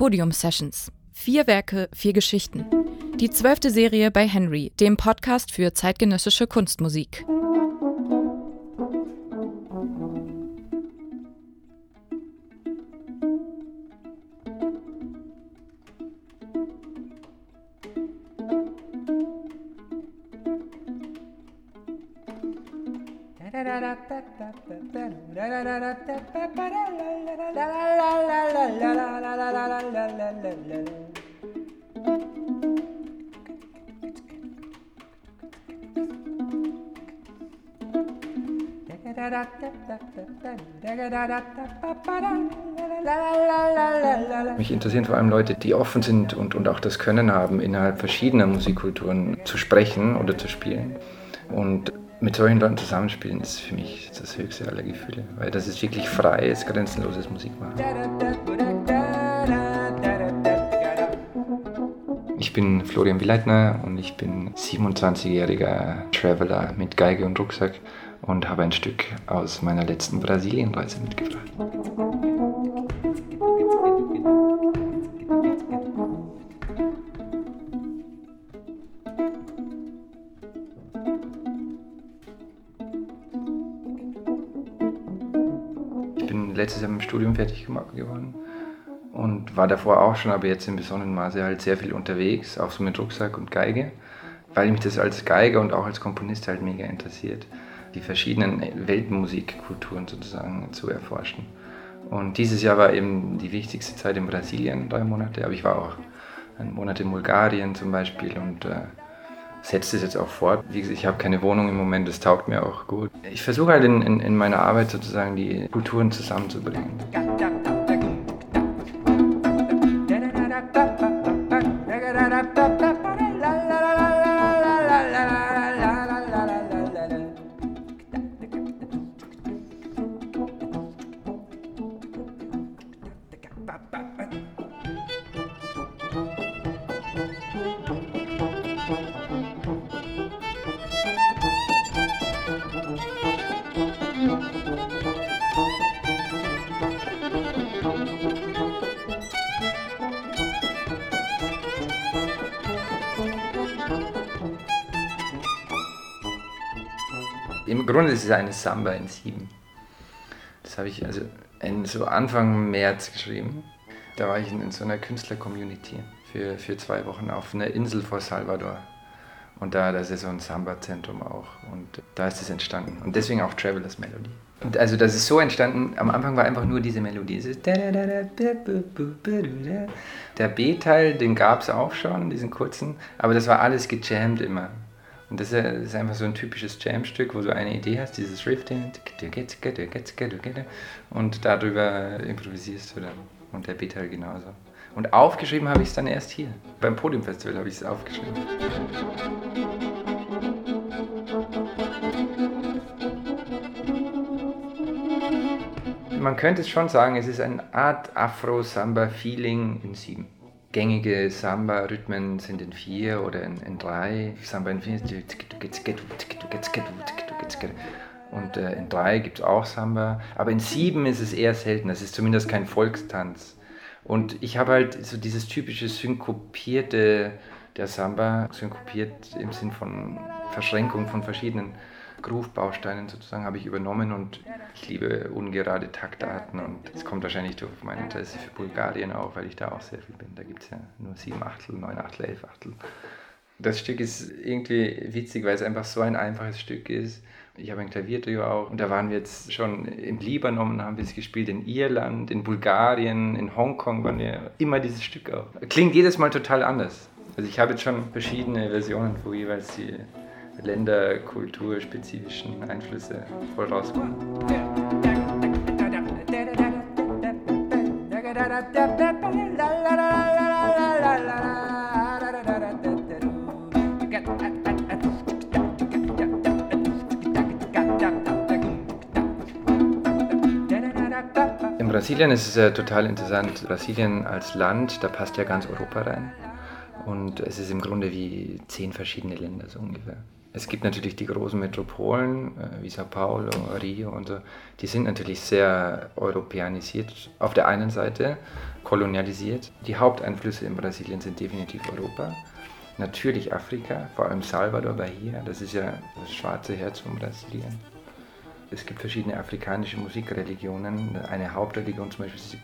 Podium Sessions. Vier Werke, vier Geschichten. Die zwölfte Serie bei Henry, dem Podcast für zeitgenössische Kunstmusik. Mich interessieren vor allem Leute, die offen sind und, und auch das Können haben, innerhalb verschiedener Musikkulturen zu sprechen oder zu spielen. Und mit solchen Leuten zusammenspielen ist für mich das höchste aller Gefühle, weil das ist wirklich freies, grenzenloses Musikmachen. Ich bin Florian Willeitner und ich bin 27-jähriger Traveler mit Geige und Rucksack und habe ein Stück aus meiner letzten Brasilienreise mitgebracht. Letztes Jahr mit dem Studium fertig geworden und war davor auch schon, aber jetzt in besonderem Maße halt sehr viel unterwegs, auch so mit Rucksack und Geige, weil mich das als Geiger und auch als Komponist halt mega interessiert die verschiedenen Weltmusikkulturen sozusagen zu erforschen. Und dieses Jahr war eben die wichtigste Zeit in Brasilien, drei Monate, aber ich war auch einen Monat in Bulgarien zum Beispiel und äh, setze es jetzt auch fort. Wie gesagt, ich habe keine Wohnung im Moment, das taugt mir auch gut. Ich versuche halt in, in, in meiner Arbeit sozusagen die Kulturen zusammenzubringen. Im Grunde ist es eine Samba in sieben. Das habe ich also in so Anfang März geschrieben. Da war ich in, in so einer Künstler-Community für, für zwei Wochen auf einer Insel vor Salvador. Und da, das ist so ein Samba-Zentrum auch. Und da ist es entstanden. Und deswegen auch Travelers Melody. Und also das ist so entstanden, am Anfang war einfach nur diese Melodie. Der B-Teil, den gab es auch schon, diesen kurzen, aber das war alles gejammt immer. Und das ist einfach so ein typisches Jam-Stück, wo du eine Idee hast, dieses Riff, und darüber improvisierst du dann. Und der Beat halt genauso. Und aufgeschrieben habe ich es dann erst hier. Beim Podiumfestival habe ich es aufgeschrieben. Man könnte es schon sagen, es ist eine Art Afro-Samba-Feeling in sieben gängige Samba-Rhythmen sind in vier oder in, in drei. Samba in vier. Und äh, in drei gibt es auch Samba. Aber in sieben ist es eher selten. Das ist zumindest kein Volkstanz. Und ich habe halt so dieses typische synkopierte der Samba, synkopiert im Sinn von Verschränkung von verschiedenen Groove-Bausteinen sozusagen habe ich übernommen und ich liebe ungerade Taktarten und es kommt wahrscheinlich durch mein Interesse für Bulgarien auch, weil ich da auch sehr viel bin. Da gibt es ja nur sieben Achtel, neun Achtel, elf Achtel. Das Stück ist irgendwie witzig, weil es einfach so ein einfaches Stück ist. Ich habe ein Klaviertrio auch und da waren wir jetzt schon im Libanon haben wir es gespielt, in Irland, in Bulgarien, in Hongkong waren wir immer dieses Stück auch. Klingt jedes Mal total anders. Also ich habe jetzt schon verschiedene Versionen, wo jeweils die Länder, kulturspezifischen Einflüsse vorauskommen. In Brasilien ist es ja total interessant. Brasilien als Land, da passt ja ganz Europa rein. Und es ist im Grunde wie zehn verschiedene Länder so ungefähr. Es gibt natürlich die großen Metropolen äh, wie Sao Paulo, Rio und so, die sind natürlich sehr europäanisiert auf der einen Seite, kolonialisiert. Die Haupteinflüsse in Brasilien sind definitiv Europa, natürlich Afrika, vor allem Salvador Bahia, das ist ja das schwarze Herz von Brasilien. Es gibt verschiedene afrikanische Musikreligionen. Eine Hauptreligion zum Beispiel ist die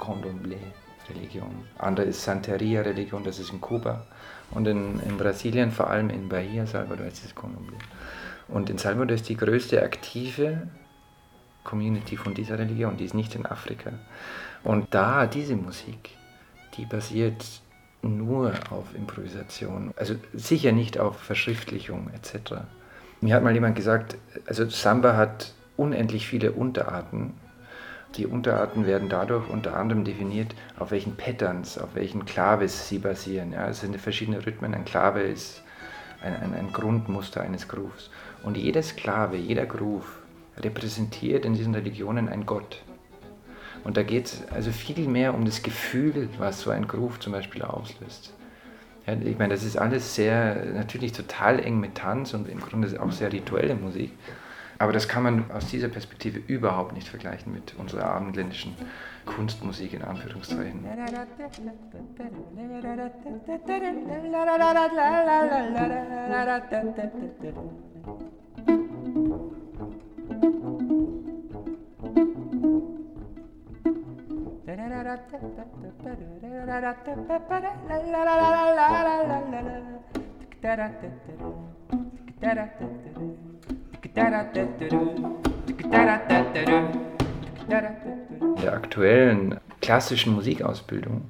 Condomblé-Religion. Andere ist Santeria-Religion, das ist in Kuba. Und in, in, Brasilien, vor allem in Bahia, Salvador, ist es Condomblé. Und in Salvador ist die größte aktive Community von dieser Religion, die ist nicht in Afrika. Und da, diese Musik, die basiert nur auf Improvisation, also sicher nicht auf Verschriftlichung etc. Mir hat mal jemand gesagt, also Samba hat unendlich viele Unterarten. Die Unterarten werden dadurch unter anderem definiert, auf welchen Patterns, auf welchen Klaves sie basieren. Ja, es sind verschiedene Rhythmen. Ein Klave ist ein, ein, ein Grundmuster eines Grooves. Und jeder Sklave, jeder Groove repräsentiert in diesen Religionen ein Gott. Und da geht es also viel mehr um das Gefühl, was so ein Groove zum Beispiel auslöst. Ja, ich meine, das ist alles sehr, natürlich total eng mit Tanz und im Grunde auch sehr rituelle Musik. Aber das kann man aus dieser Perspektive überhaupt nicht vergleichen mit unserer abendländischen Kunstmusik in Anführungszeichen. In der aktuellen klassischen Musikausbildung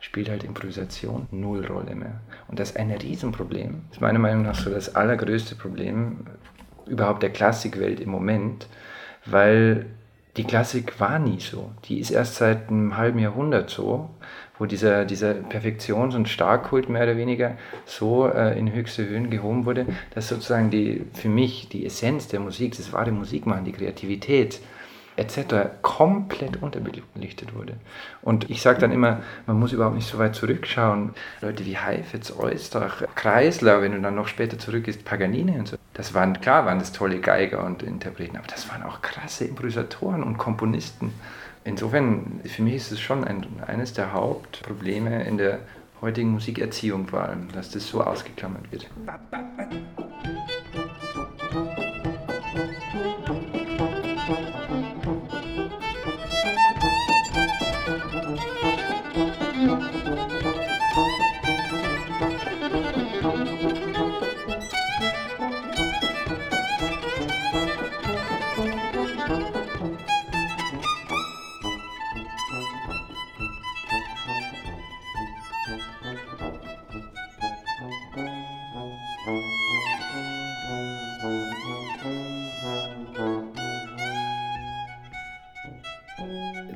spielt halt Improvisation null Rolle mehr. Und das ist ein Riesenproblem. Das ist meiner Meinung nach so das allergrößte Problem überhaupt der Klassikwelt im Moment, weil die Klassik war nie so. Die ist erst seit einem halben Jahrhundert so, wo dieser, dieser Perfektions- und Starkkult mehr oder weniger so äh, in höchste Höhen gehoben wurde, dass sozusagen die, für mich die Essenz der Musik, das wahre Musikmachen, die Kreativität, etc. komplett unterbelichtet wurde. Und ich sage dann immer, man muss überhaupt nicht so weit zurückschauen. Leute wie Heifetz, Eustach, Kreisler, wenn du dann noch später zurückgehst, Paganini und so. Das waren, klar waren das tolle Geiger und Interpreten, aber das waren auch krasse Improvisatoren und Komponisten. Insofern, für mich ist es schon ein, eines der Hauptprobleme in der heutigen Musikerziehung vor allem, dass das so ausgeklammert wird.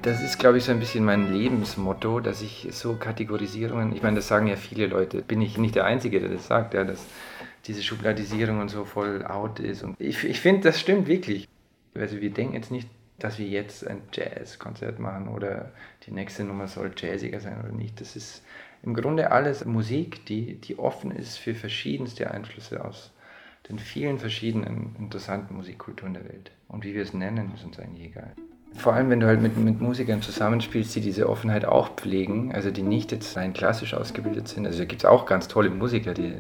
Das ist, glaube ich, so ein bisschen mein Lebensmotto, dass ich so Kategorisierungen, ich meine, das sagen ja viele Leute, bin ich nicht der Einzige, der das sagt, ja, dass diese Schubladisierung und so voll out ist. Und ich, ich finde, das stimmt wirklich. Also wir denken jetzt nicht, dass wir jetzt ein Jazzkonzert machen oder die nächste Nummer soll jazziger sein oder nicht. Das ist im Grunde alles Musik, die, die offen ist für verschiedenste Einflüsse aus den vielen verschiedenen interessanten Musikkulturen der Welt. Und wie wir es nennen, ist uns eigentlich egal. Vor allem, wenn du halt mit, mit Musikern zusammenspielst, die diese Offenheit auch pflegen, also die nicht jetzt rein klassisch ausgebildet sind. Also da gibt es auch ganz tolle Musiker, die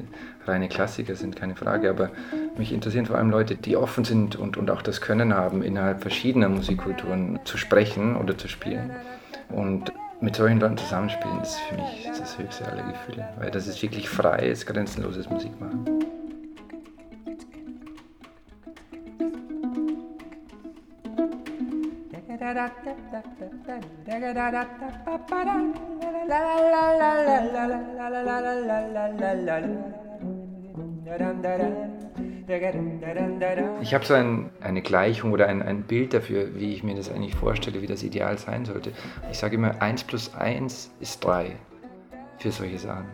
reine Klassiker sind, keine Frage. Aber mich interessieren vor allem Leute, die offen sind und, und auch das Können haben, innerhalb verschiedener Musikkulturen zu sprechen oder zu spielen. Und mit solchen Leuten zusammenspielen ist für mich das höchste aller Gefühle, weil das ist wirklich freies, grenzenloses Musikmachen. Ich habe so ein, eine Gleichung oder ein, ein Bild dafür, wie ich mir das eigentlich vorstelle, wie das ideal sein sollte. Ich sage immer, 1 plus 1 ist 3 für solche Sachen.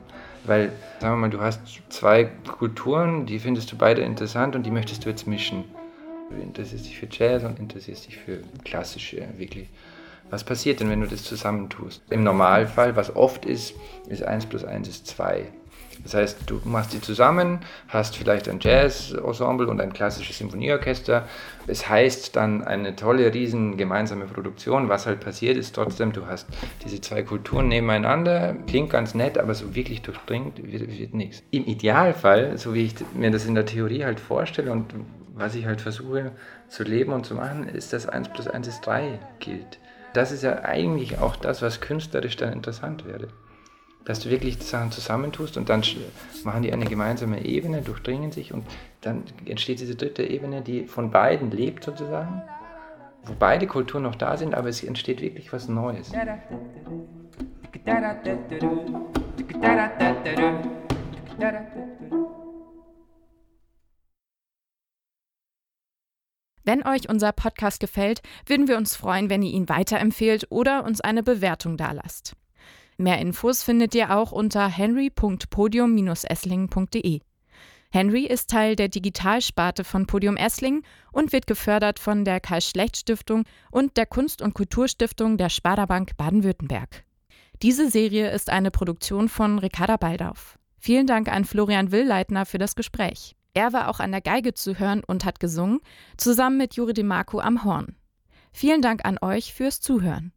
Weil, sagen wir mal, du hast zwei Kulturen, die findest du beide interessant und die möchtest du jetzt mischen. Interessierst dich für Jazz und interessierst dich für klassische, wirklich. Was passiert denn, wenn du das zusammentust? Im Normalfall, was oft ist, ist 1 plus 1 ist 2. Das heißt, du machst die zusammen, hast vielleicht ein Jazz-Ensemble und ein klassisches Symphonieorchester. Es heißt dann eine tolle, riesen gemeinsame Produktion. Was halt passiert ist trotzdem, du hast diese zwei Kulturen nebeneinander, klingt ganz nett, aber so wirklich durchdringt wird, wird nichts. Im Idealfall, so wie ich mir das in der Theorie halt vorstelle und was ich halt versuche zu leben und zu machen, ist, dass 1 plus 1 ist 3 gilt. Das ist ja eigentlich auch das, was künstlerisch dann interessant wäre dass du wirklich die Sachen zusammentust und dann machen die eine gemeinsame Ebene, durchdringen sich und dann entsteht diese dritte Ebene, die von beiden lebt sozusagen, wo beide Kulturen noch da sind, aber es entsteht wirklich was Neues. Wenn euch unser Podcast gefällt, würden wir uns freuen, wenn ihr ihn weiterempfehlt oder uns eine Bewertung dalasst. Mehr Infos findet ihr auch unter henry.podium-esslingen.de. Henry ist Teil der Digitalsparte von Podium Esslingen und wird gefördert von der Karl-Schlecht-Stiftung und der Kunst- und Kulturstiftung der Sparda-Bank Baden-Württemberg. Diese Serie ist eine Produktion von Ricarda Baldauf. Vielen Dank an Florian Willleitner für das Gespräch. Er war auch an der Geige zu hören und hat gesungen, zusammen mit Juri DeMarco am Horn. Vielen Dank an euch fürs Zuhören.